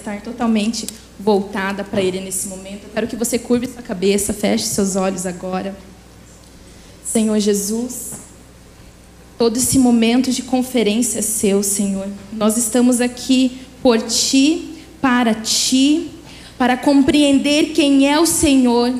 estar totalmente voltada para Ele nesse momento. Eu quero que você curve sua cabeça, feche seus olhos agora. Senhor Jesus, todo esse momento de conferência é seu, Senhor. Nós estamos aqui por Ti, para Ti, para compreender quem é o Senhor.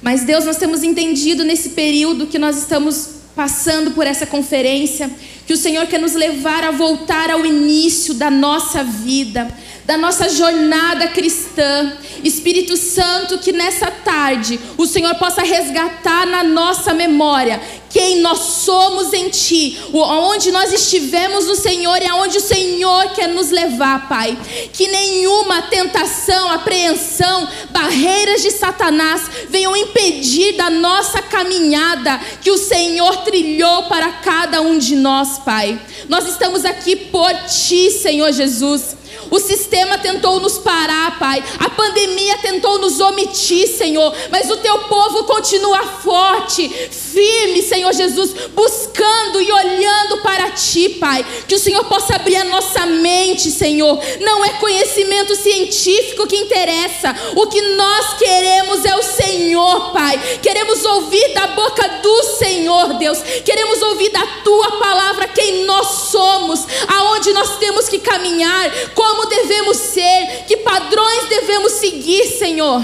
Mas, Deus, nós temos entendido nesse período que nós estamos passando por essa conferência, que o Senhor quer nos levar a voltar ao início da nossa vida, da nossa jornada cristã. Espírito Santo, que nessa tarde o Senhor possa resgatar na nossa memória quem nós somos em Ti, onde nós estivemos no Senhor e aonde o Senhor quer nos levar, Pai. Que nenhuma tentação, apreensão, barreiras de Satanás venham impedir da nossa caminhada que o Senhor trilhou para cada um de nós, Pai. Nós estamos aqui por Ti, Senhor Jesus. O sistema tentou nos parar, Pai. A pandemia tentou nos omitir, Senhor. Mas o teu povo continua forte, firme, Senhor Jesus, buscando e olhando para ti, Pai. Que o Senhor possa abrir a nossa mente, Senhor. Não é conhecimento científico que interessa. O que nós queremos é o Senhor, Pai. Queremos ouvir da boca do Senhor, Deus. Queremos ouvir da tua palavra quem nós somos, aonde nós temos que caminhar, como como devemos ser, que padrões devemos seguir, Senhor.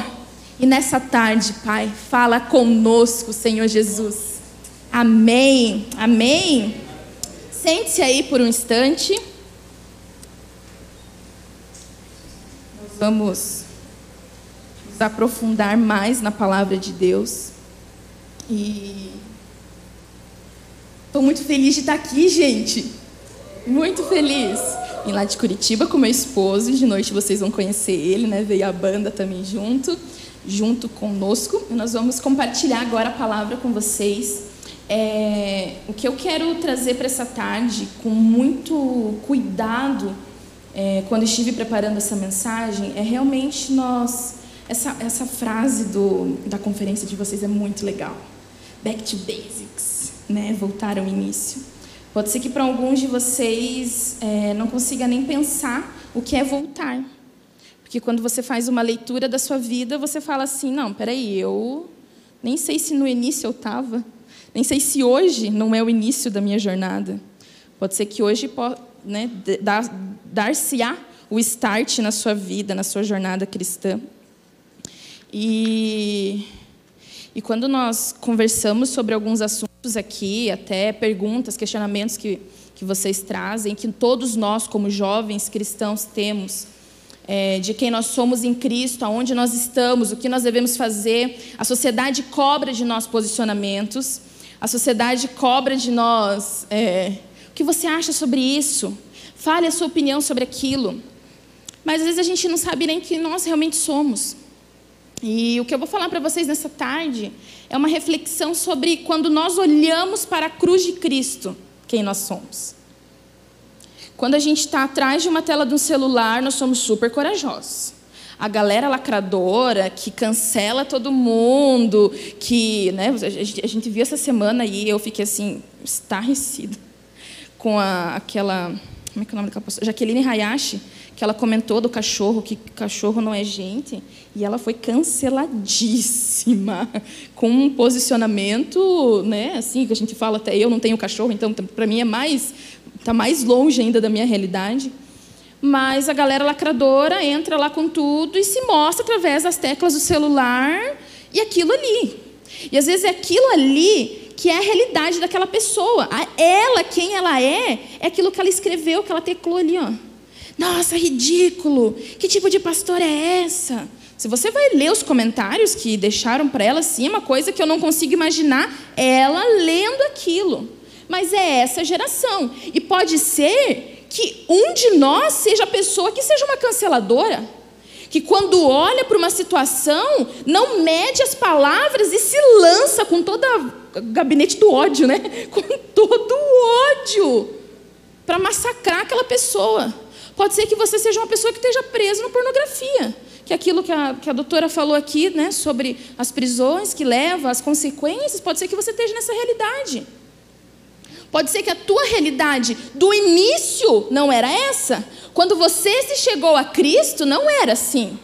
E nessa tarde, Pai, fala conosco, Senhor Jesus. Amém. Amém. Sente-se aí por um instante. Nós vamos nos aprofundar mais na palavra de Deus. E estou muito feliz de estar aqui, gente. Muito feliz vim lá de Curitiba com meu esposo, de noite vocês vão conhecer ele, né? Veio a banda também junto, junto conosco. E nós vamos compartilhar agora a palavra com vocês. É, o que eu quero trazer para essa tarde, com muito cuidado, é, quando estive preparando essa mensagem, é realmente nós. Essa, essa frase do, da conferência de vocês é muito legal. Back to basics, né? Voltar ao início. Pode ser que para alguns de vocês é, não consiga nem pensar o que é voltar. Porque quando você faz uma leitura da sua vida, você fala assim: não, peraí, eu nem sei se no início eu estava, nem sei se hoje não é o início da minha jornada. Pode ser que hoje né, dar-se-á o start na sua vida, na sua jornada cristã. E, e quando nós conversamos sobre alguns assuntos, aqui, até perguntas, questionamentos que, que vocês trazem, que todos nós, como jovens cristãos, temos. É, de quem nós somos em Cristo, aonde nós estamos, o que nós devemos fazer. A sociedade cobra de nós posicionamentos, a sociedade cobra de nós. É, o que você acha sobre isso? Fale a sua opinião sobre aquilo. Mas às vezes a gente não sabe nem que nós realmente somos. E o que eu vou falar para vocês nessa tarde é uma reflexão sobre quando nós olhamos para a cruz de Cristo, quem nós somos. Quando a gente está atrás de uma tela de um celular, nós somos super corajosos. A galera lacradora que cancela todo mundo, que né, a gente viu essa semana e eu fiquei assim, estarrecida com a, aquela. Como é que é o nome daquela pessoa? Jaqueline Hayashi que ela comentou do cachorro, que cachorro não é gente, e ela foi canceladíssima, com um posicionamento, né, assim, que a gente fala até eu não tenho cachorro, então para mim é mais, está mais longe ainda da minha realidade. Mas a galera lacradora entra lá com tudo e se mostra através das teclas do celular e aquilo ali. E às vezes é aquilo ali que é a realidade daquela pessoa. Ela, quem ela é, é aquilo que ela escreveu, que ela teclou ali, ó. Nossa, ridículo! Que tipo de pastor é essa? Se você vai ler os comentários que deixaram para ela, sim, uma coisa que eu não consigo imaginar ela lendo aquilo. Mas é essa geração. E pode ser que um de nós seja a pessoa que seja uma canceladora. Que quando olha para uma situação, não mede as palavras e se lança com todo o gabinete do ódio, né? Com todo o ódio para massacrar aquela pessoa. Pode ser que você seja uma pessoa que esteja presa na pornografia. Que é aquilo que a, que a doutora falou aqui, né, sobre as prisões que levam, as consequências, pode ser que você esteja nessa realidade. Pode ser que a tua realidade do início não era essa. Quando você se chegou a Cristo, não era assim.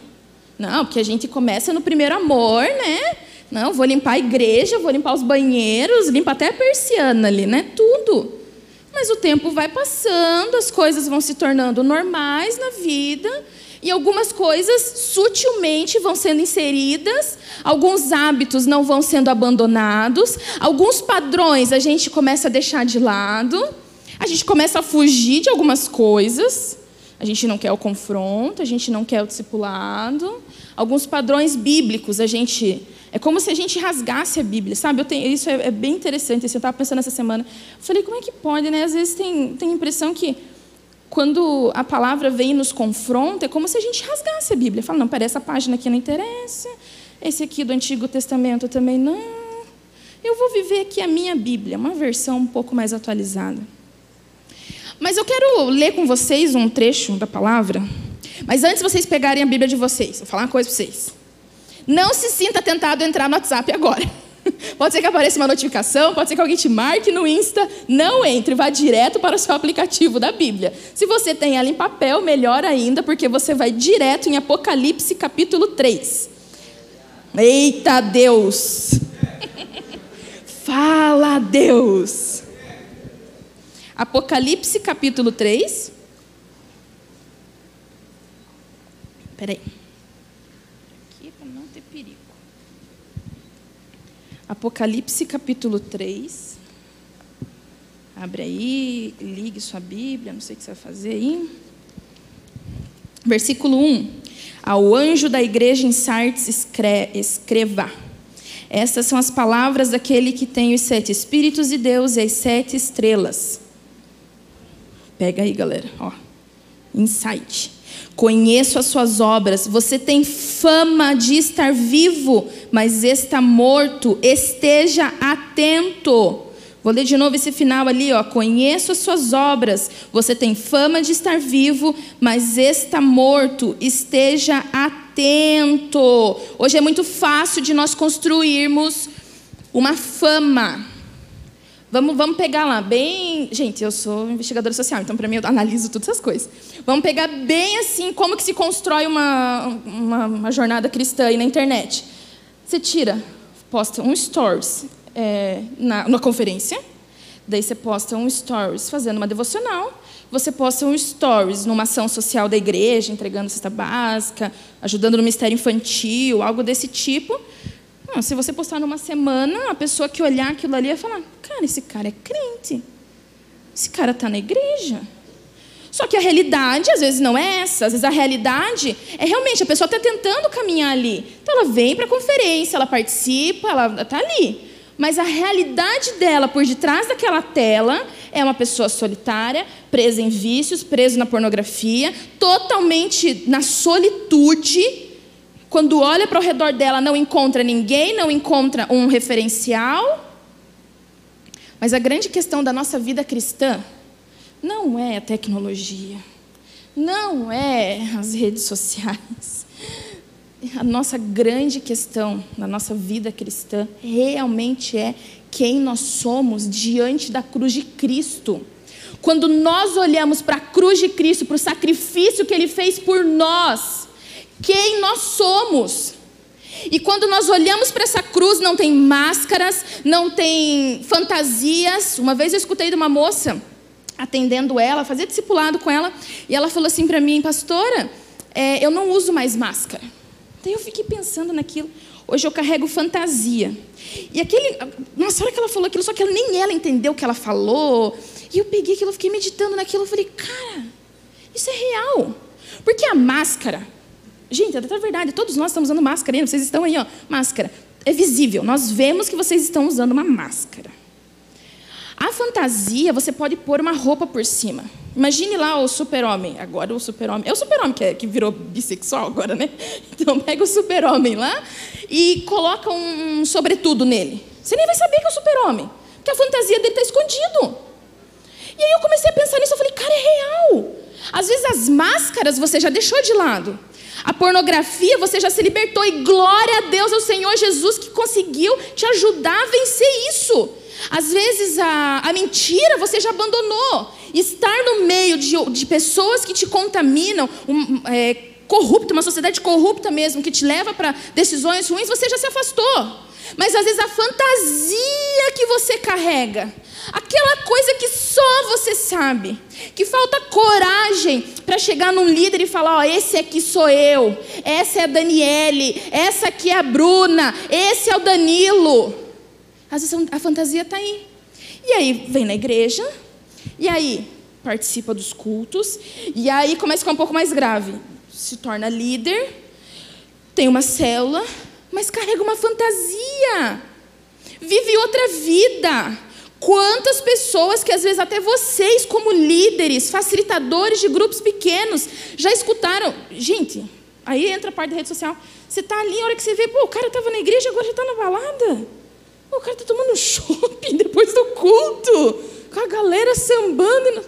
Não, porque a gente começa no primeiro amor, né? Não, vou limpar a igreja, vou limpar os banheiros, limpa até a persiana ali, né? Tudo. Mas o tempo vai passando, as coisas vão se tornando normais na vida, e algumas coisas sutilmente vão sendo inseridas, alguns hábitos não vão sendo abandonados, alguns padrões a gente começa a deixar de lado, a gente começa a fugir de algumas coisas. A gente não quer o confronto, a gente não quer o discipulado. Alguns padrões bíblicos, a gente. É como se a gente rasgasse a Bíblia, sabe? Tenho, isso é, é bem interessante. Assim, eu estava pensando essa semana. Eu falei, como é que pode, né? Às vezes tem, tem a impressão que quando a palavra vem e nos confronta, é como se a gente rasgasse a Bíblia. Fala, não, peraí, essa página aqui não interessa, esse aqui do Antigo Testamento também não. Eu vou viver aqui a minha Bíblia, uma versão um pouco mais atualizada. Mas eu quero ler com vocês um trecho da palavra. Mas antes vocês pegarem a Bíblia de vocês, vou falar uma coisa para vocês. Não se sinta tentado a entrar no WhatsApp agora. Pode ser que apareça uma notificação, pode ser que alguém te marque no Insta. Não entre, vá direto para o seu aplicativo da Bíblia. Se você tem ela em papel, melhor ainda, porque você vai direto em Apocalipse capítulo 3. Eita Deus! Fala Deus! Apocalipse capítulo 3. Peraí. Aqui para não ter perigo. Apocalipse capítulo 3. Abre aí, ligue sua Bíblia, não sei o que você vai fazer aí. Versículo 1. Ao anjo da igreja em Sardes escreva. Estas são as palavras daquele que tem os sete Espíritos de Deus e as sete estrelas. Pega aí, galera. Ó. Insight. Conheço as suas obras. Você tem fama de estar vivo, mas está morto. Esteja atento. Vou ler de novo esse final ali, ó. Conheço as suas obras. Você tem fama de estar vivo, mas está morto. Esteja atento. Hoje é muito fácil de nós construirmos uma fama Vamos, vamos pegar lá, bem. Gente, eu sou investigadora social, então para mim eu analiso todas essas coisas. Vamos pegar bem assim como que se constrói uma, uma, uma jornada cristã aí na internet. Você tira, posta um stories é, na, na conferência, daí você posta um stories fazendo uma devocional, você posta um stories numa ação social da igreja, entregando cesta básica, ajudando no ministério infantil, algo desse tipo. Não, se você postar numa semana, a pessoa que olhar aquilo ali vai falar: cara, esse cara é crente. Esse cara está na igreja. Só que a realidade, às vezes, não é essa. Às vezes, a realidade é realmente a pessoa está tentando caminhar ali. Então, ela vem para a conferência, ela participa, ela está ali. Mas a realidade dela por detrás daquela tela é uma pessoa solitária, presa em vícios, presa na pornografia, totalmente na solitude quando olha para o redor dela, não encontra ninguém, não encontra um referencial. Mas a grande questão da nossa vida cristã não é a tecnologia, não é as redes sociais. A nossa grande questão na nossa vida cristã realmente é quem nós somos diante da cruz de Cristo. Quando nós olhamos para a cruz de Cristo, para o sacrifício que Ele fez por nós, quem nós somos. E quando nós olhamos para essa cruz, não tem máscaras, não tem fantasias. Uma vez eu escutei de uma moça atendendo ela, fazia discipulado com ela, e ela falou assim para mim, pastora, é, eu não uso mais máscara. Daí eu fiquei pensando naquilo. Hoje eu carrego fantasia. E aquele. Nossa, hora que ela falou aquilo, só que ela, nem ela entendeu o que ela falou. E eu peguei aquilo, fiquei meditando naquilo. Eu falei, cara, isso é real. Porque a máscara, Gente, é verdade, todos nós estamos usando máscara, hein? vocês estão aí, ó, máscara. É visível, nós vemos que vocês estão usando uma máscara. A fantasia, você pode pôr uma roupa por cima. Imagine lá o super-homem. Agora o super-homem. É o super-homem que, é, que virou bissexual agora, né? Então pega o super-homem lá e coloca um sobretudo nele. Você nem vai saber que é o super-homem. Porque a fantasia dele está escondido. E aí eu comecei a pensar nisso, eu falei, cara, é real. Às vezes as máscaras você já deixou de lado. A pornografia você já se libertou e glória a Deus ao Senhor Jesus que conseguiu te ajudar a vencer isso. Às vezes a, a mentira você já abandonou. Estar no meio de, de pessoas que te contaminam, um, é, corrupta, uma sociedade corrupta mesmo, que te leva para decisões ruins, você já se afastou. Mas às vezes a fantasia que você carrega, aquela coisa que só você sabe, que falta coragem para chegar num líder e falar: Ó, esse aqui sou eu, essa é a Daniele, essa aqui é a Bruna, esse é o Danilo. Às vezes a fantasia está aí. E aí vem na igreja, e aí participa dos cultos, e aí começa a ficar um pouco mais grave. Se torna líder, tem uma célula, mas carrega uma fantasia. Vive outra vida. Quantas pessoas que às vezes até vocês, como líderes, facilitadores de grupos pequenos, já escutaram. Gente, aí entra a parte da rede social. Você está ali, a hora que você vê, pô, o cara estava na igreja, agora já está na balada. Pô, o cara está tomando shopping depois do culto, com a galera sambando.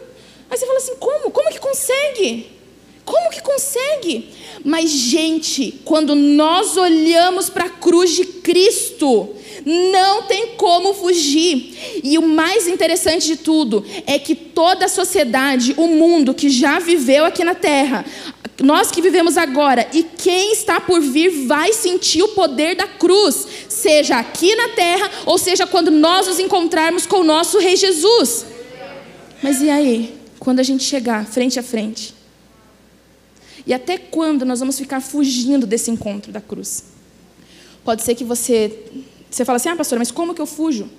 Aí você fala assim: como? Como que consegue? Como que consegue? Mas, gente, quando nós olhamos para a cruz de Cristo, não tem como fugir. E o mais interessante de tudo é que toda a sociedade, o mundo que já viveu aqui na terra, nós que vivemos agora e quem está por vir vai sentir o poder da cruz, seja aqui na terra ou seja quando nós nos encontrarmos com o nosso Rei Jesus. Mas e aí, quando a gente chegar frente a frente? E até quando nós vamos ficar fugindo desse encontro da cruz? Pode ser que você você fala assim: "Ah, pastora, mas como que eu fujo?"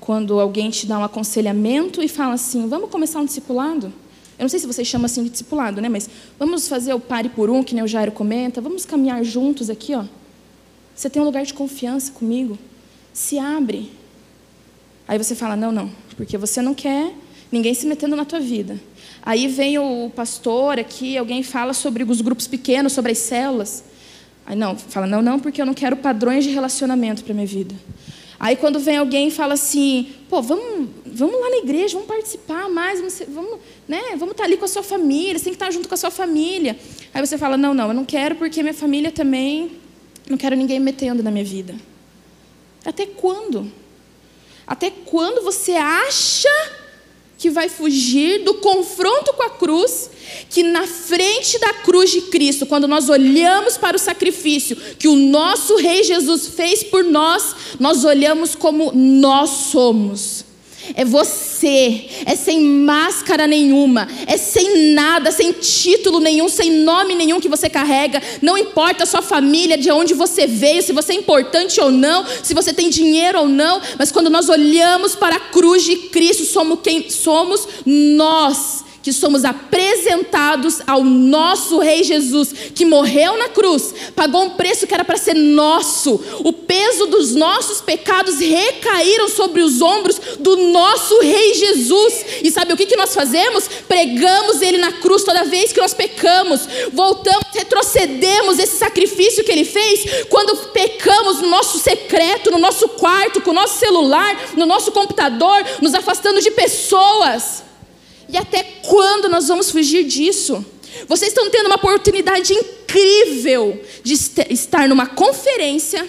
Quando alguém te dá um aconselhamento e fala assim: "Vamos começar um discipulado?" Eu não sei se vocês chamam assim de discipulado, né? Mas vamos fazer o pare por um, que nem o Jairo comenta. Vamos caminhar juntos aqui, ó. Você tem um lugar de confiança comigo. Se abre. Aí você fala: "Não, não, porque você não quer ninguém se metendo na tua vida." Aí vem o pastor aqui, alguém fala sobre os grupos pequenos, sobre as células. Aí não, fala, não, não, porque eu não quero padrões de relacionamento para minha vida. Aí quando vem alguém e fala assim, pô, vamos, vamos lá na igreja, vamos participar mais, vamos, vamos, né, vamos estar tá ali com a sua família, você tem que estar tá junto com a sua família. Aí você fala, não, não, eu não quero porque minha família também, não quero ninguém metendo na minha vida. Até quando? Até quando você acha que vai fugir do confronto com a cruz, que na frente da cruz de Cristo, quando nós olhamos para o sacrifício que o nosso Rei Jesus fez por nós, nós olhamos como nós somos. É você, é sem máscara nenhuma, é sem nada, sem título nenhum, sem nome nenhum que você carrega. Não importa a sua família, de onde você veio, se você é importante ou não, se você tem dinheiro ou não, mas quando nós olhamos para a cruz de Cristo, somos quem? Somos nós que somos apresentados ao nosso Rei Jesus, que morreu na cruz, pagou um preço que era para ser nosso. O peso dos nossos pecados recaíram sobre os ombros do nosso Rei Jesus. E sabe o que, que nós fazemos? Pregamos Ele na cruz toda vez que nós pecamos, voltamos, retrocedemos esse sacrifício que Ele fez quando pecamos no nosso secreto, no nosso quarto, com o nosso celular, no nosso computador, nos afastando de pessoas. E até quando nós vamos fugir disso? Vocês estão tendo uma oportunidade incrível de estar numa conferência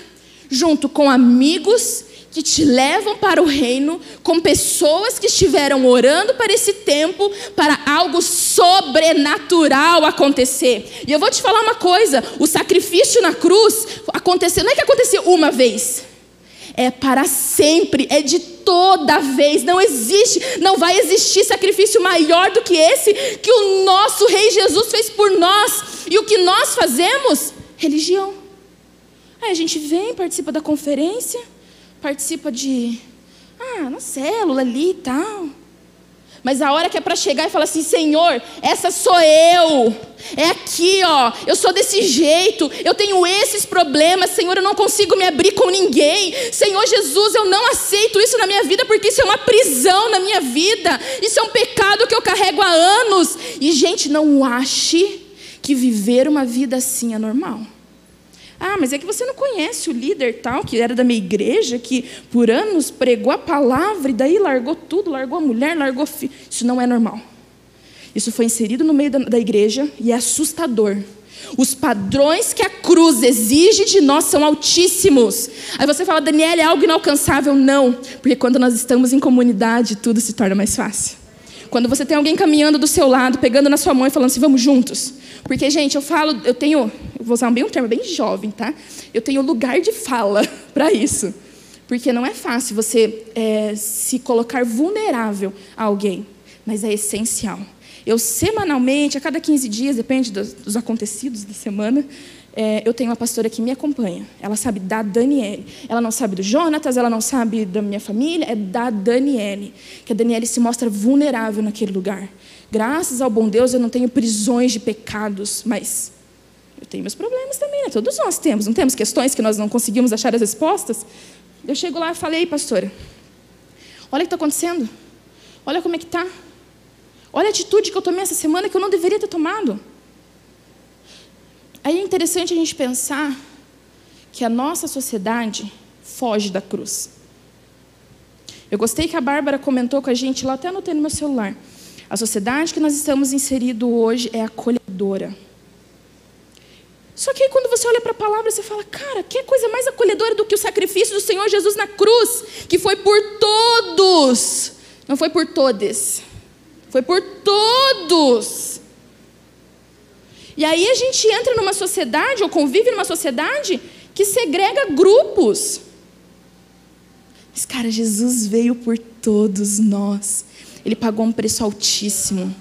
junto com amigos que te levam para o reino, com pessoas que estiveram orando para esse tempo, para algo sobrenatural acontecer. E eu vou te falar uma coisa: o sacrifício na cruz aconteceu, não é que aconteceu uma vez, é para sempre, é de toda vez. Não existe, não vai existir sacrifício maior do que esse que o nosso Rei Jesus fez por nós. E o que nós fazemos? Religião. Aí a gente vem, participa da conferência, participa de. Ah, na célula ali e tal. Mas a hora que é para chegar e falar assim: Senhor, essa sou eu. É aqui, ó. Eu sou desse jeito. Eu tenho esses problemas. Senhor, eu não consigo me abrir com ninguém. Senhor Jesus, eu não aceito isso na minha vida porque isso é uma prisão na minha vida. Isso é um pecado que eu carrego há anos. E, gente, não ache que viver uma vida assim é normal. Ah, mas é que você não conhece o líder tal, que era da minha igreja, que por anos pregou a palavra e daí largou tudo, largou a mulher, largou filho. Isso não é normal. Isso foi inserido no meio da, da igreja e é assustador. Os padrões que a cruz exige de nós são altíssimos. Aí você fala, Daniela, é algo inalcançável? Não, porque quando nós estamos em comunidade, tudo se torna mais fácil. Quando você tem alguém caminhando do seu lado, pegando na sua mão e falando assim, vamos juntos. Porque, gente, eu falo, eu tenho, eu vou usar um termo bem jovem, tá? Eu tenho lugar de fala para isso. Porque não é fácil você é, se colocar vulnerável a alguém, mas é essencial. Eu, semanalmente, a cada 15 dias, depende dos, dos acontecidos da semana, é, eu tenho uma pastora que me acompanha. Ela sabe da Daniele. Ela não sabe do Jonatas, ela não sabe da minha família, é da Daniele. Que a Daniele se mostra vulnerável naquele lugar. Graças ao bom Deus, eu não tenho prisões de pecados, mas eu tenho meus problemas também, né? Todos nós temos, não temos questões que nós não conseguimos achar as respostas? Eu chego lá e falei, pastora, olha o que está acontecendo. Olha como é que está. Olha a atitude que eu tomei essa semana que eu não deveria ter tomado. Aí é interessante a gente pensar que a nossa sociedade foge da cruz. Eu gostei que a Bárbara comentou com a gente, lá até anotei no meu celular. A sociedade que nós estamos inseridos hoje é acolhedora. Só que aí quando você olha para a palavra, você fala, cara, que coisa mais acolhedora do que o sacrifício do Senhor Jesus na cruz, que foi por todos, não foi por todos. Foi por todos. E aí a gente entra numa sociedade, ou convive numa sociedade, que segrega grupos. Mas, cara, Jesus veio por todos nós. Ele pagou um preço altíssimo.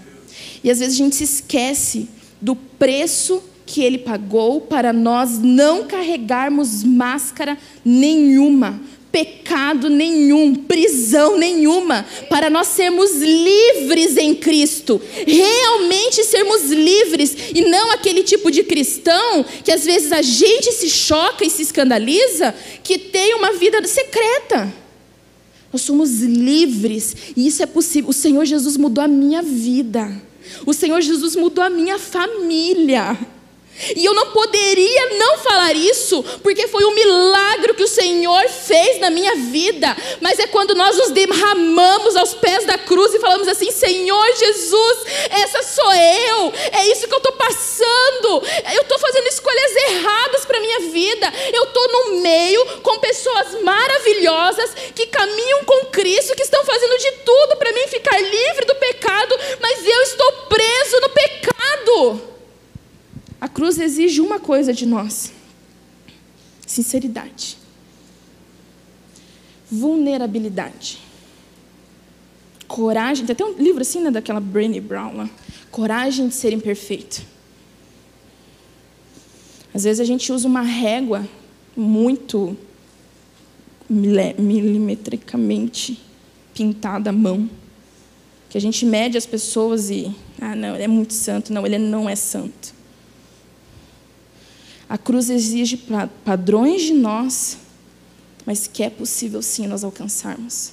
E às vezes a gente se esquece do preço que ele pagou para nós não carregarmos máscara nenhuma, pecado nenhum, prisão nenhuma, para nós sermos livres em Cristo, realmente sermos livres e não aquele tipo de cristão que às vezes a gente se choca e se escandaliza, que tem uma vida secreta. Nós somos livres e isso é possível. O Senhor Jesus mudou a minha vida. O Senhor Jesus mudou a minha família. E eu não poderia não falar isso, porque foi um milagre que o Senhor fez na minha vida. Mas é quando nós nos derramamos aos pés da cruz e falamos assim: Senhor Jesus, essa sou eu, é isso que eu estou passando, eu estou fazendo escolhas erradas para a minha vida, eu estou no meio com pessoas maravilhosas que caminham com Cristo, que estão fazendo de tudo para mim ficar livre do pecado, mas eu estou preso no pecado. A cruz exige uma coisa de nós: sinceridade, vulnerabilidade, coragem. Tem até um livro assim, né, daquela Brené Brown lá. Coragem de ser imperfeito. Às vezes a gente usa uma régua muito milimetricamente pintada à mão, que a gente mede as pessoas e, ah, não, ele é muito santo, não, ele não é santo. A cruz exige padrões de nós, mas que é possível sim nós alcançarmos.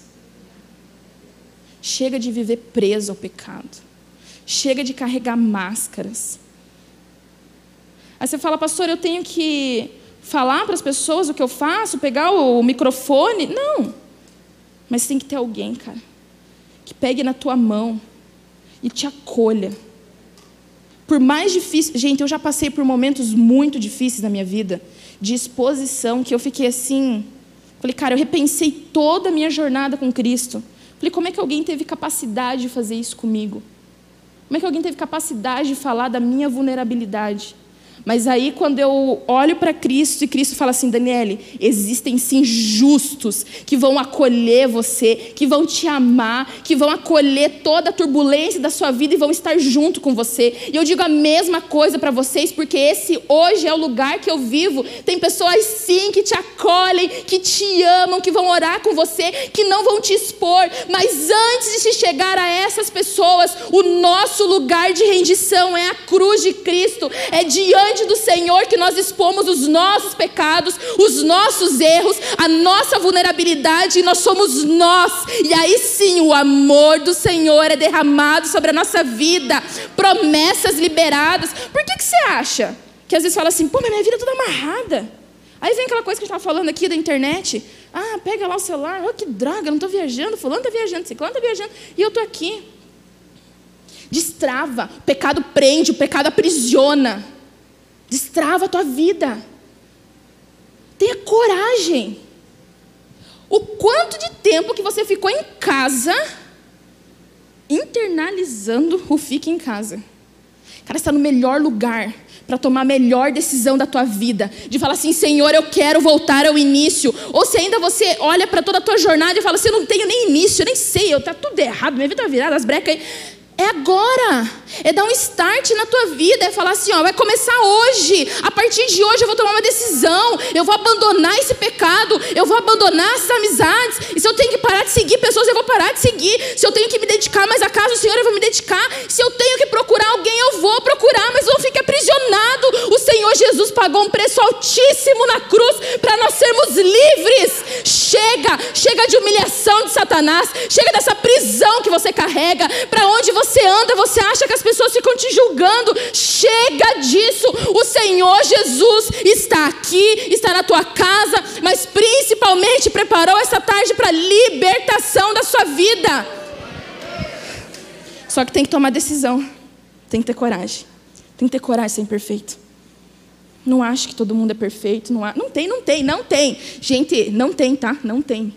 Chega de viver preso ao pecado. Chega de carregar máscaras. Aí você fala, pastor, eu tenho que falar para as pessoas o que eu faço, pegar o microfone. Não. Mas tem que ter alguém, cara, que pegue na tua mão e te acolha por mais difícil, gente, eu já passei por momentos muito difíceis na minha vida, de exposição, que eu fiquei assim, falei, cara, eu repensei toda a minha jornada com Cristo. Falei, como é que alguém teve capacidade de fazer isso comigo? Como é que alguém teve capacidade de falar da minha vulnerabilidade? Mas aí, quando eu olho para Cristo e Cristo fala assim, Daniele, existem sim justos que vão acolher você, que vão te amar, que vão acolher toda a turbulência da sua vida e vão estar junto com você. E eu digo a mesma coisa para vocês, porque esse hoje é o lugar que eu vivo. Tem pessoas sim que te acolhem, que te amam, que vão orar com você, que não vão te expor. Mas antes de se chegar a essas pessoas, o nosso lugar de rendição é a cruz de Cristo, é diante diante do Senhor que nós expomos os nossos pecados, os nossos erros, a nossa vulnerabilidade, e nós somos nós. E aí sim o amor do Senhor é derramado sobre a nossa vida, promessas liberadas. Por que, que você acha que às vezes fala assim, pô, mas minha vida é toda amarrada? Aí vem aquela coisa que a gente estava falando aqui da internet. Ah, pega lá o celular, oh, que droga, não estou viajando, fulano está viajando, ciclano está viajando, e eu estou aqui. Destrava, o pecado prende, o pecado aprisiona. Destrava a tua vida. Tenha coragem. O quanto de tempo que você ficou em casa internalizando o fique em casa. Cara, está no melhor lugar para tomar a melhor decisão da tua vida, de falar assim, Senhor, eu quero voltar ao início. Ou se ainda você olha para toda a tua jornada e fala assim, eu não tenho nem início, eu nem sei, eu tá tudo errado, minha vida está virada, as brecas aí. É agora. É dar um start na tua vida. É falar assim: ó, vai começar hoje. A partir de hoje eu vou tomar uma decisão. Eu vou abandonar esse pecado. Eu vou abandonar essas amizades. E se eu tenho que parar de seguir pessoas, eu vou parar de seguir. Se eu tenho que me dedicar mais à casa do Senhor, eu vou me dedicar. Se eu tenho que procurar alguém, eu vou procurar. Mas não fique aprisionado. O Senhor Jesus pagou um preço altíssimo na cruz para nós sermos livres. Chega, chega de humilhação de Satanás. Chega dessa prisão que você carrega. Para onde você você anda, você acha que as pessoas ficam te julgando. Chega disso. O Senhor Jesus está aqui, está na tua casa, mas principalmente preparou essa tarde para libertação da sua vida. Só que tem que tomar decisão. Tem que ter coragem. Tem que ter coragem de ser imperfeito. Não acho que todo mundo é perfeito. Não, há... não tem, não tem, não tem. Gente, não tem, tá? Não tem.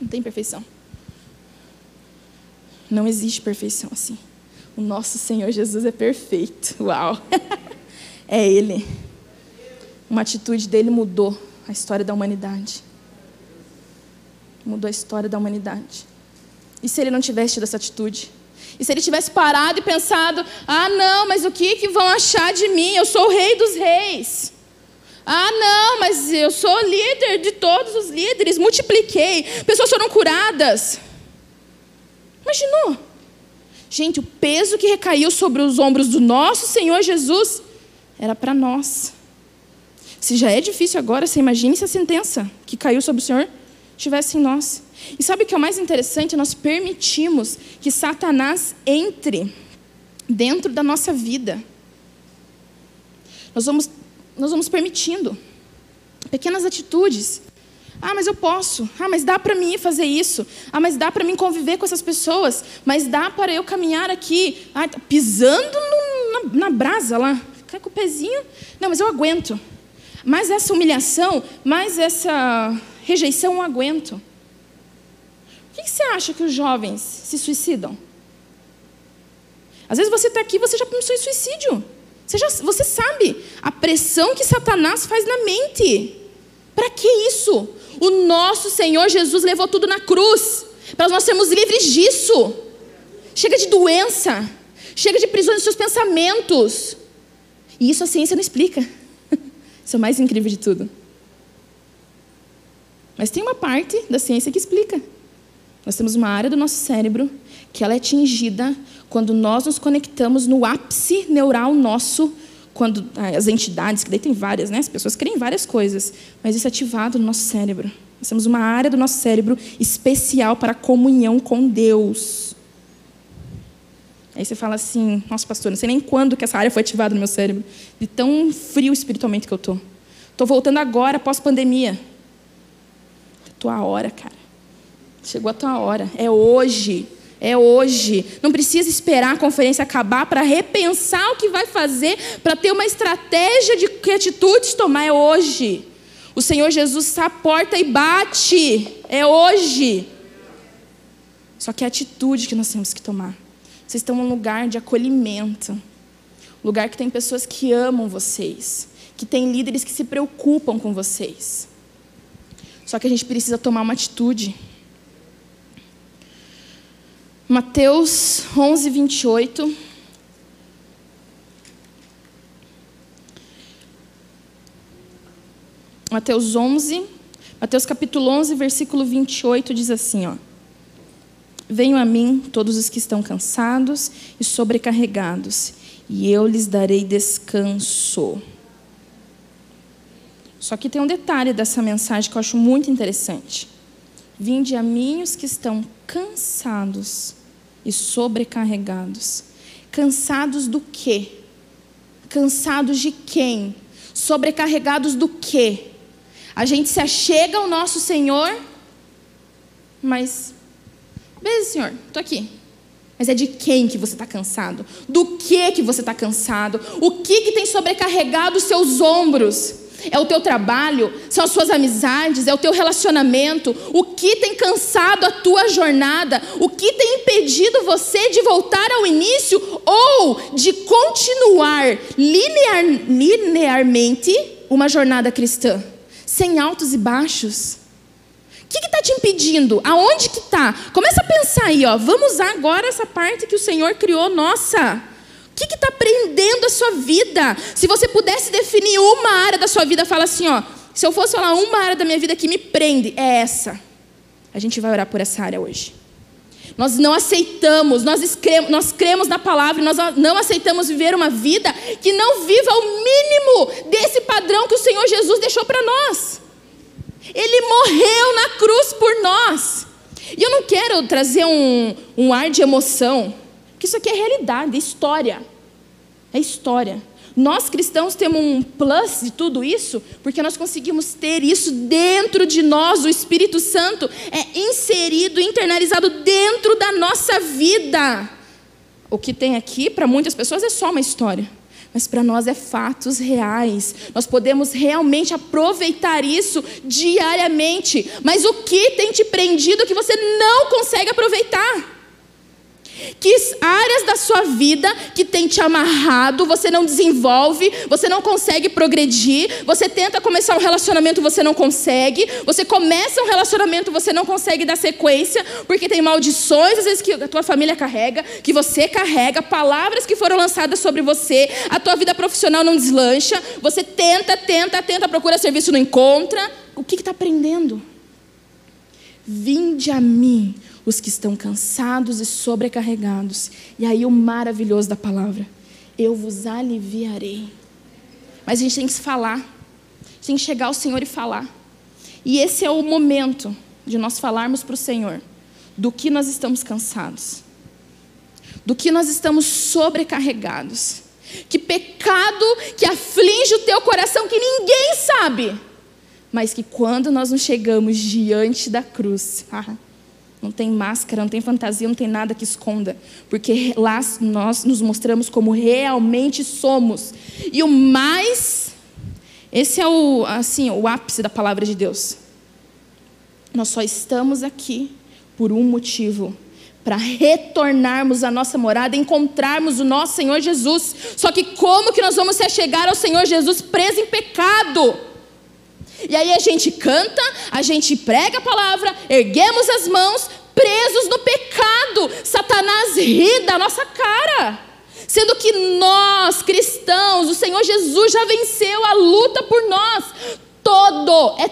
Não tem perfeição. Não existe perfeição assim. O nosso Senhor Jesus é perfeito. Uau! é Ele. Uma atitude dele mudou a história da humanidade. Mudou a história da humanidade. E se ele não tivesse tido essa atitude? E se ele tivesse parado e pensado: ah, não, mas o que, que vão achar de mim? Eu sou o rei dos reis. Ah, não, mas eu sou líder de todos os líderes, multipliquei, pessoas foram curadas. Imaginou? Gente, o peso que recaiu sobre os ombros do nosso Senhor Jesus era para nós. Se já é difícil agora, você imagine se a sentença que caiu sobre o Senhor estivesse em nós. E sabe o que é o mais interessante? Nós permitimos que Satanás entre dentro da nossa vida. Nós vamos, nós vamos permitindo pequenas atitudes ah, mas eu posso. Ah, mas dá para mim fazer isso. Ah, mas dá para mim conviver com essas pessoas. Mas dá para eu caminhar aqui, ah, pisando no, na, na brasa lá. Com o pezinho. Não, mas eu aguento. Mas essa humilhação, mais essa rejeição, eu aguento. Por que você acha que os jovens se suicidam? Às vezes você está aqui você já pensou em suicídio. Você, já, você sabe a pressão que Satanás faz na mente. Para que isso? O nosso Senhor Jesus levou tudo na cruz, para nós sermos livres disso. Chega de doença, chega de prisão dos seus pensamentos. E isso a ciência não explica. Isso é o mais incrível de tudo. Mas tem uma parte da ciência que explica. Nós temos uma área do nosso cérebro que ela é atingida quando nós nos conectamos no ápice neural nosso quando ah, as entidades, que daí tem várias, né? As pessoas creem em várias coisas, mas isso é ativado no nosso cérebro. Nós temos uma área do nosso cérebro especial para a comunhão com Deus. Aí você fala assim, nossa pastor, não sei nem quando que essa área foi ativada no meu cérebro, de tão frio espiritualmente que eu tô. Tô voltando agora, pós pandemia. É tua hora, cara. Chegou a tua hora. É hoje. É hoje. Não precisa esperar a conferência acabar para repensar o que vai fazer, para ter uma estratégia de que atitudes tomar. É hoje. O Senhor Jesus está à porta e bate. É hoje. Só que é a atitude que nós temos que tomar. Vocês estão num lugar de acolhimento. Lugar que tem pessoas que amam vocês. Que tem líderes que se preocupam com vocês. Só que a gente precisa tomar uma atitude. Mateus 11, 28. Mateus 11, Mateus capítulo 11, versículo 28 diz assim, ó: Venham a mim todos os que estão cansados e sobrecarregados, e eu lhes darei descanso. Só que tem um detalhe dessa mensagem que eu acho muito interessante. Vinde a mim os que estão cansados e sobrecarregados. Cansados do quê? Cansados de quem? Sobrecarregados do quê? A gente se achega ao nosso Senhor, mas, beleza, Senhor, estou aqui. Mas é de quem que você está cansado? Do que que você está cansado? O que que tem sobrecarregado os seus ombros? É o teu trabalho? São as suas amizades? É o teu relacionamento? O que tem cansado a tua jornada? O que tem impedido você de voltar ao início ou de continuar linear, linearmente uma jornada cristã? Sem altos e baixos? O que está te impedindo? Aonde que está? Começa a pensar aí, ó. Vamos usar agora essa parte que o Senhor criou nossa. Que está prendendo a sua vida? Se você pudesse definir uma área da sua vida, fala assim, ó. Se eu fosse falar uma área da minha vida que me prende, é essa. A gente vai orar por essa área hoje. Nós não aceitamos, nós cremos, nós cremos na palavra, nós não aceitamos viver uma vida que não viva o mínimo desse padrão que o Senhor Jesus deixou para nós. Ele morreu na cruz por nós. E eu não quero trazer um, um ar de emoção, porque isso aqui é realidade, é história. É história. Nós cristãos temos um plus de tudo isso, porque nós conseguimos ter isso dentro de nós, o Espírito Santo é inserido, internalizado dentro da nossa vida. O que tem aqui, para muitas pessoas, é só uma história mas para nós é fatos reais. Nós podemos realmente aproveitar isso diariamente. Mas o que tem te prendido que você não consegue aproveitar? Que áreas da sua vida que tem te amarrado, você não desenvolve, você não consegue progredir, você tenta começar um relacionamento, você não consegue, você começa um relacionamento, você não consegue dar sequência, porque tem maldições, às vezes, que a tua família carrega, que você carrega, palavras que foram lançadas sobre você, a tua vida profissional não deslancha, você tenta, tenta, tenta, procura serviço, não encontra. O que está aprendendo? Vinde a mim os que estão cansados e sobrecarregados. E aí o maravilhoso da palavra: eu vos aliviarei. Mas a gente tem que falar, a gente tem que chegar ao Senhor e falar. E esse é o momento de nós falarmos para o Senhor do que nós estamos cansados, do que nós estamos sobrecarregados. Que pecado que aflige o teu coração que ninguém sabe, mas que quando nós nos chegamos diante da cruz, ah, não tem máscara, não tem fantasia, não tem nada que esconda, porque lá nós nos mostramos como realmente somos. E o mais esse é o assim, o ápice da palavra de Deus. Nós só estamos aqui por um motivo, para retornarmos à nossa morada, encontrarmos o nosso Senhor Jesus. Só que como que nós vamos se chegar ao Senhor Jesus preso em pecado? E aí a gente canta, a gente prega a palavra, erguemos as mãos, presos no pecado. Satanás ri da nossa cara. Sendo que nós, cristãos, o Senhor Jesus já venceu a luta por nós. Todo, é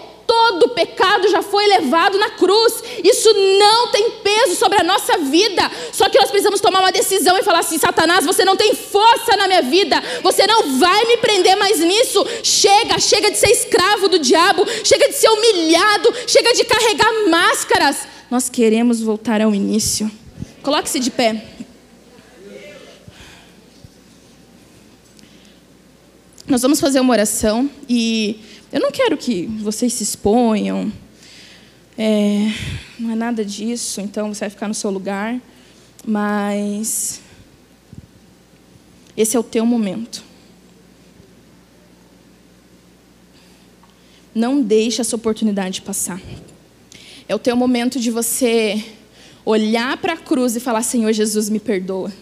todo o pecado já foi levado na cruz. Isso não tem peso sobre a nossa vida. Só que nós precisamos tomar uma decisão e falar assim: Satanás, você não tem força na minha vida. Você não vai me prender mais nisso. Chega, chega de ser escravo do diabo. Chega de ser humilhado. Chega de carregar máscaras. Nós queremos voltar ao início. Coloque-se de pé. Nós vamos fazer uma oração e eu não quero que vocês se exponham, é, não é nada disso, então você vai ficar no seu lugar, mas esse é o teu momento. Não deixe essa oportunidade passar. É o teu momento de você olhar para a cruz e falar: Senhor Jesus, me perdoa.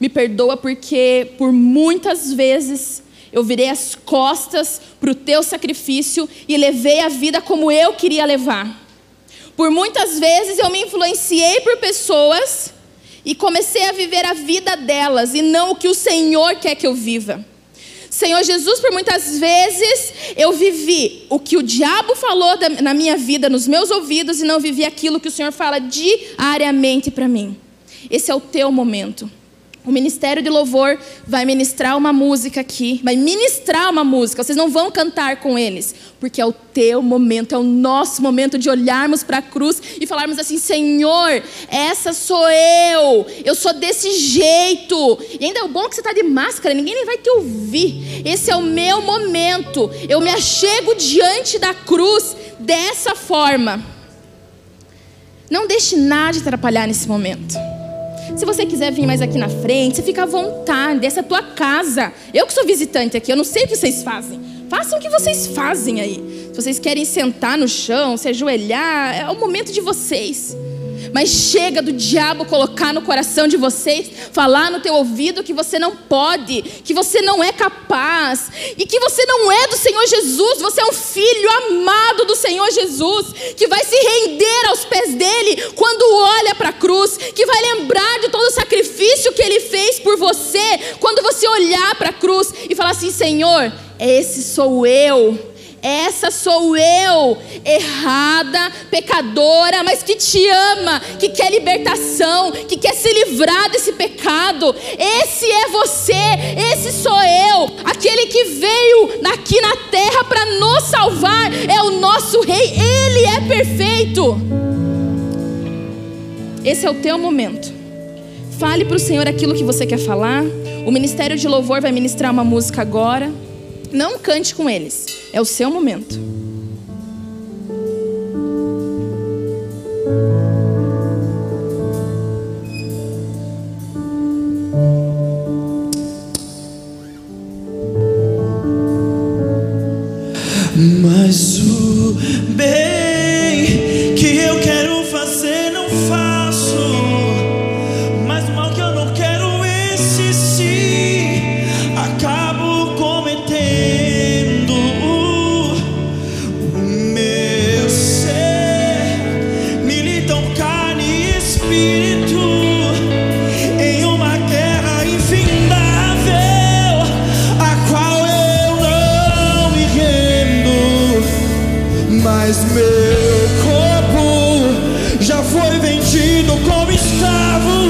Me perdoa porque por muitas vezes eu virei as costas para o teu sacrifício e levei a vida como eu queria levar. Por muitas vezes eu me influenciei por pessoas e comecei a viver a vida delas e não o que o Senhor quer que eu viva. Senhor Jesus, por muitas vezes eu vivi o que o diabo falou na minha vida, nos meus ouvidos, e não vivi aquilo que o Senhor fala diariamente para mim. Esse é o teu momento. O Ministério de Louvor vai ministrar uma música aqui, vai ministrar uma música. Vocês não vão cantar com eles, porque é o teu momento, é o nosso momento de olharmos para a cruz e falarmos assim: Senhor, essa sou eu, eu sou desse jeito. E ainda é bom que você está de máscara, ninguém nem vai te ouvir. Esse é o meu momento. Eu me achego diante da cruz dessa forma. Não deixe nada de atrapalhar nesse momento. Se você quiser vir mais aqui na frente, você fica à vontade. Essa é a tua casa. Eu que sou visitante aqui, eu não sei o que vocês fazem. Façam o que vocês fazem aí. Se vocês querem sentar no chão, se ajoelhar, é o momento de vocês. Mas chega do diabo colocar no coração de vocês, falar no teu ouvido que você não pode, que você não é capaz e que você não é do Senhor Jesus, você é um filho amado do Senhor Jesus, que vai se render aos pés dele quando olha para a cruz, que vai lembrar de todo o sacrifício que ele fez por você, quando você olhar para a cruz e falar assim: Senhor, esse sou eu essa sou eu, errada, pecadora, mas que te ama, que quer libertação, que quer se livrar desse pecado. Esse é você, esse sou eu, aquele que veio aqui na terra para nos salvar, é o nosso Rei, Ele é perfeito. Esse é o teu momento. Fale para o Senhor aquilo que você quer falar. O Ministério de Louvor vai ministrar uma música agora. Não cante com eles. É o seu momento. Mas meu corpo já foi vendido como escravo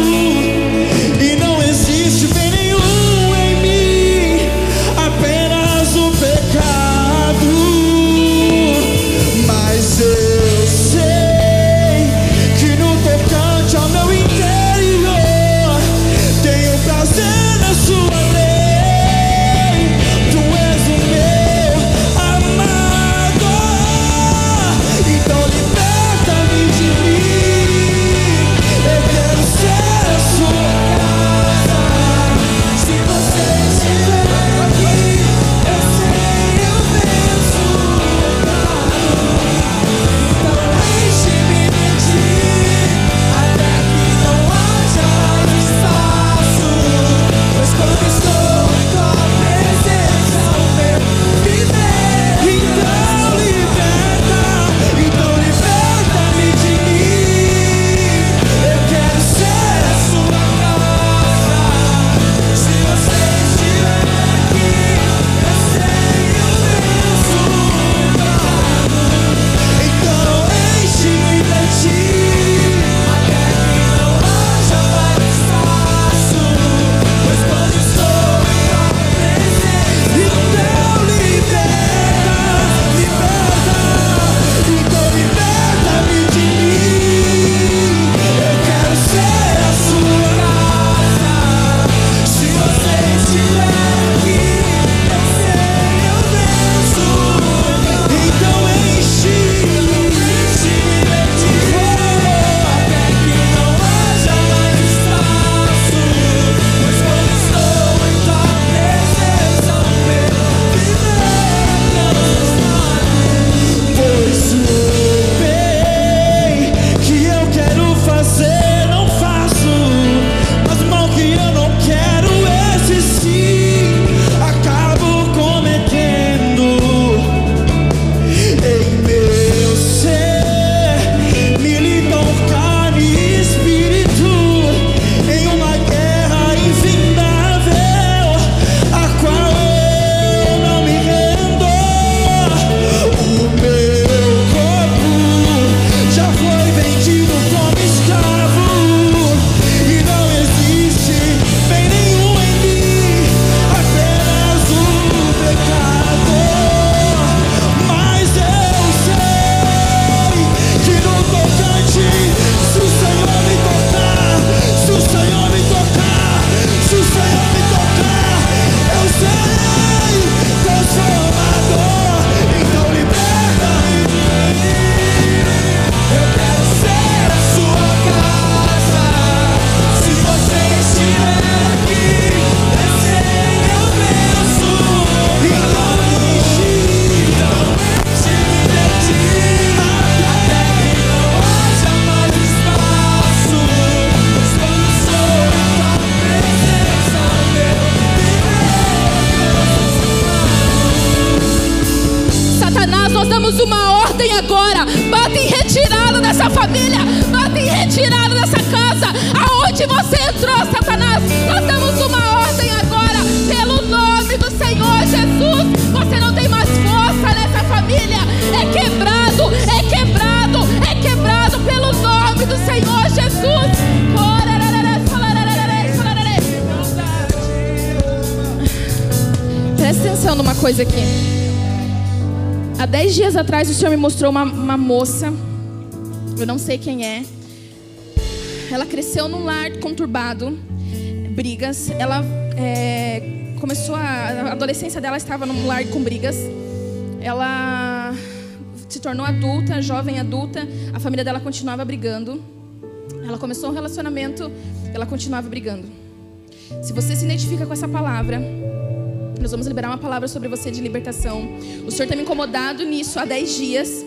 coisa aqui. Há dez dias atrás o Senhor me mostrou uma, uma moça. Eu não sei quem é. Ela cresceu num lar conturbado, brigas. Ela é, começou a, a adolescência dela estava num lar com brigas. Ela se tornou adulta, jovem adulta. A família dela continuava brigando. Ela começou um relacionamento, ela continuava brigando. Se você se identifica com essa palavra, nós vamos liberar uma palavra sobre você de libertação. O Senhor tem me incomodado nisso há 10 dias.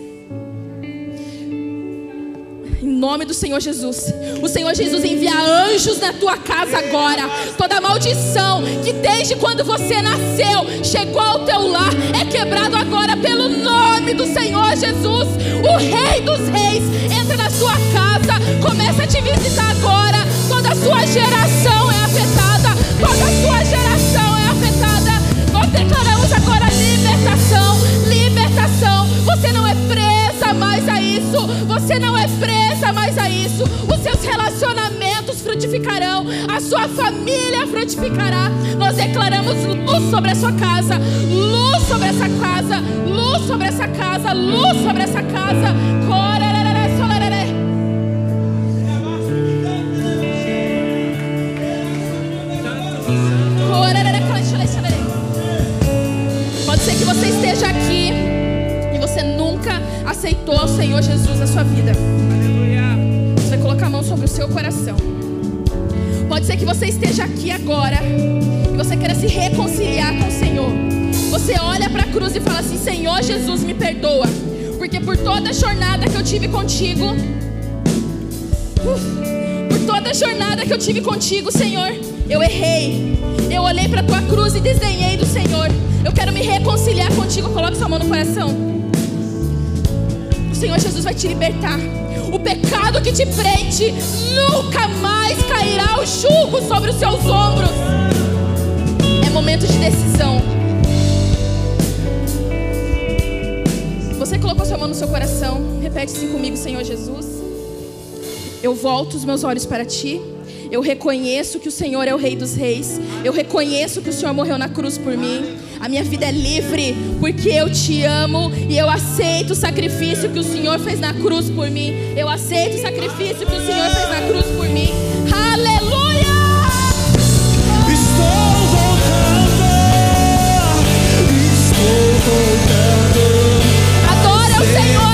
Em nome do Senhor Jesus. O Senhor Jesus envia anjos na tua casa agora. Toda maldição que desde quando você nasceu chegou ao teu lar é quebrado agora pelo nome do Senhor Jesus. O Rei dos Reis entra na sua casa, começa a te visitar agora. Toda a sua geração é afetada. Toda a sua geração declaramos agora libertação, libertação. Você não é presa mais a isso. Você não é presa mais a isso. Os seus relacionamentos frutificarão. A sua família frutificará. Nós declaramos luz sobre a sua casa. Luz sobre essa casa. Luz sobre essa casa. Luz sobre essa casa. Corararara, nunca aceitou o Senhor Jesus na sua vida. Você vai colocar a mão sobre o seu coração. Pode ser que você esteja aqui agora e você queira se reconciliar com o Senhor. Você olha para a cruz e fala assim: Senhor Jesus, me perdoa, porque por toda a jornada que eu tive contigo, uf, por toda a jornada que eu tive contigo, Senhor, eu errei. Eu olhei para a tua cruz e desdenhei do Senhor. Eu quero me reconciliar contigo. Coloque sua mão no coração. O Senhor Jesus vai te libertar. O pecado que te prende nunca mais cairá o jugo sobre os seus ombros. É momento de decisão. Você colocou sua mão no seu coração. Repete assim comigo, Senhor Jesus. Eu volto os meus olhos para ti. Eu reconheço que o Senhor é o Rei dos Reis. Eu reconheço que o Senhor morreu na cruz por mim a minha vida é livre, porque eu te amo e eu aceito o sacrifício que o Senhor fez na cruz por mim. Eu aceito o sacrifício que o Senhor fez na cruz por mim. Aleluia! Estou voltando, estou voltando. Adora o Senhor.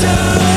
time